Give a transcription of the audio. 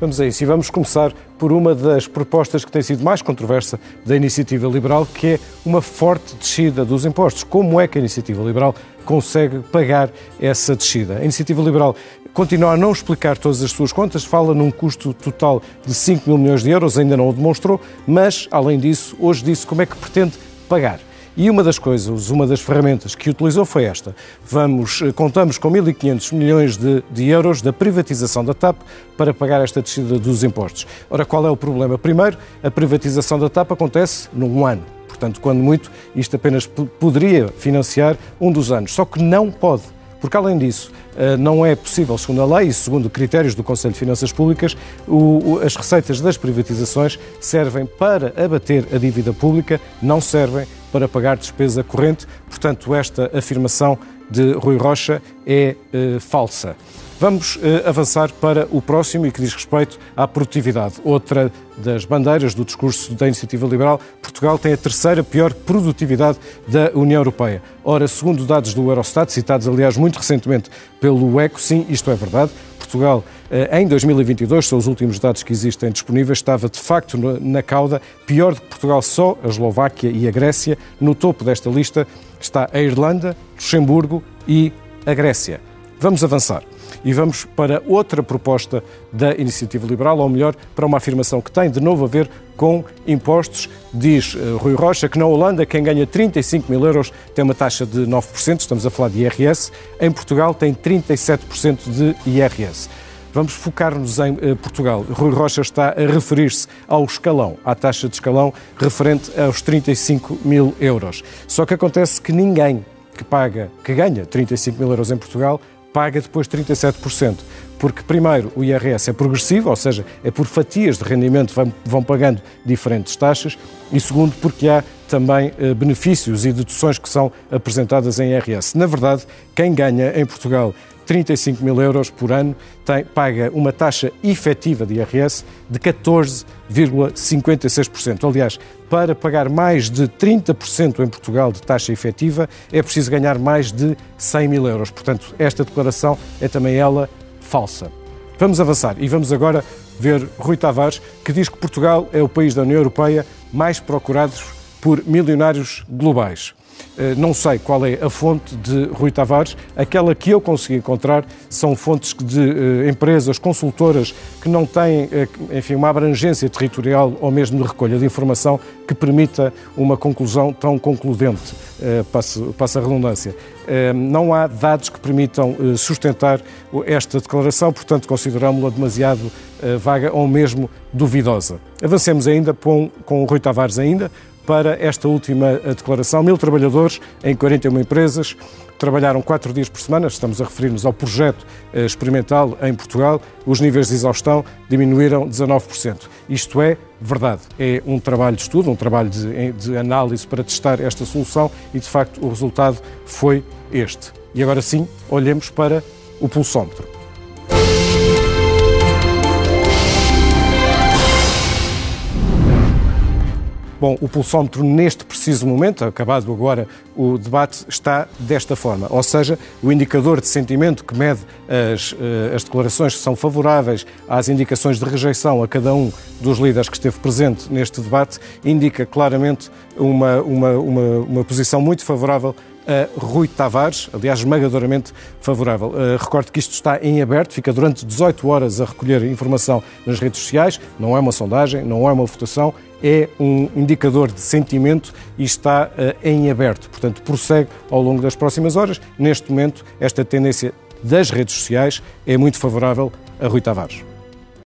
Vamos a isso e vamos começar por uma das propostas que tem sido mais controversa da Iniciativa Liberal, que é uma forte descida dos impostos. Como é que a Iniciativa Liberal consegue pagar essa descida? A Iniciativa Liberal continua a não explicar todas as suas contas, fala num custo total de 5 mil milhões de euros, ainda não o demonstrou, mas, além disso, hoje disse como é que pretende pagar. E uma das coisas, uma das ferramentas que utilizou foi esta. Vamos, eh, contamos com 1.500 milhões de, de, euros da privatização da TAP para pagar esta descida dos impostos. Ora, qual é o problema? Primeiro, a privatização da TAP acontece num ano. Portanto, quando muito, isto apenas poderia financiar um dos anos. Só que não pode porque, além disso, eh, não é possível, segundo a lei e segundo critérios do Conselho de Finanças Públicas, as receitas das privatizações servem para abater a dívida pública, não servem para pagar despesa corrente. Portanto, esta afirmação de Rui Rocha é eh, falsa. Vamos eh, avançar para o próximo e que diz respeito à produtividade. Outra das bandeiras do discurso da Iniciativa Liberal, Portugal tem a terceira pior produtividade da União Europeia. Ora, segundo dados do Eurostat, citados aliás muito recentemente pelo ECO, sim, isto é verdade. Portugal, eh, em 2022, são os últimos dados que existem disponíveis, estava de facto na cauda, pior do que Portugal, só a Eslováquia e a Grécia. No topo desta lista está a Irlanda, Luxemburgo e a Grécia. Vamos avançar e vamos para outra proposta da Iniciativa Liberal, ou melhor, para uma afirmação que tem de novo a ver com impostos. Diz uh, Rui Rocha que na Holanda quem ganha 35 mil euros tem uma taxa de 9%, estamos a falar de IRS, em Portugal tem 37% de IRS. Vamos focar-nos em uh, Portugal. Rui Rocha está a referir-se ao escalão, à taxa de escalão referente aos 35 mil euros. Só que acontece que ninguém que paga, que ganha 35 mil euros em Portugal, paga depois 37%. Porque, primeiro, o IRS é progressivo, ou seja, é por fatias de rendimento vão, vão pagando diferentes taxas, e segundo, porque há também eh, benefícios e deduções que são apresentadas em IRS. Na verdade, quem ganha em Portugal 35 mil euros por ano tem, paga uma taxa efetiva de IRS de 14,56%. Aliás, para pagar mais de 30% em Portugal de taxa efetiva, é preciso ganhar mais de 100 mil euros. Portanto, esta declaração é também ela falsa. Vamos avançar e vamos agora ver Rui Tavares, que diz que Portugal é o país da União Europeia mais procurado por milionários globais. Eh, não sei qual é a fonte de Rui Tavares. Aquela que eu consegui encontrar são fontes de uh, empresas consultoras que não têm, uh, enfim, uma abrangência territorial ou mesmo de recolha de informação que permita uma conclusão tão concludente, passa a redundância. Não há dados que permitam sustentar esta declaração, portanto, consideramos-la demasiado vaga ou mesmo duvidosa. Avancemos ainda com o Rui Tavares ainda, para esta última eh, declaração. Mil trabalhadores em 41 empresas trabalharam quatro dias por semana, estamos a referir-nos ao projeto eh, experimental em Portugal, os níveis de exaustão diminuíram 19%. Isto é verdade, é um trabalho de estudo, um trabalho de, de análise para testar esta solução e, de facto, o resultado foi este. E agora sim, olhemos para o pulsómetro. Bom, o pulsómetro neste preciso momento, acabado agora o debate, está desta forma. Ou seja, o indicador de sentimento que mede as, eh, as declarações que são favoráveis às indicações de rejeição a cada um dos líderes que esteve presente neste debate, indica claramente uma, uma, uma, uma posição muito favorável a Rui Tavares, aliás, esmagadoramente favorável. Uh, recordo que isto está em aberto, fica durante 18 horas a recolher informação nas redes sociais, não é uma sondagem, não é uma votação, é um indicador de sentimento e está uh, em aberto. Portanto, prossegue ao longo das próximas horas. Neste momento, esta tendência das redes sociais é muito favorável a Rui Tavares.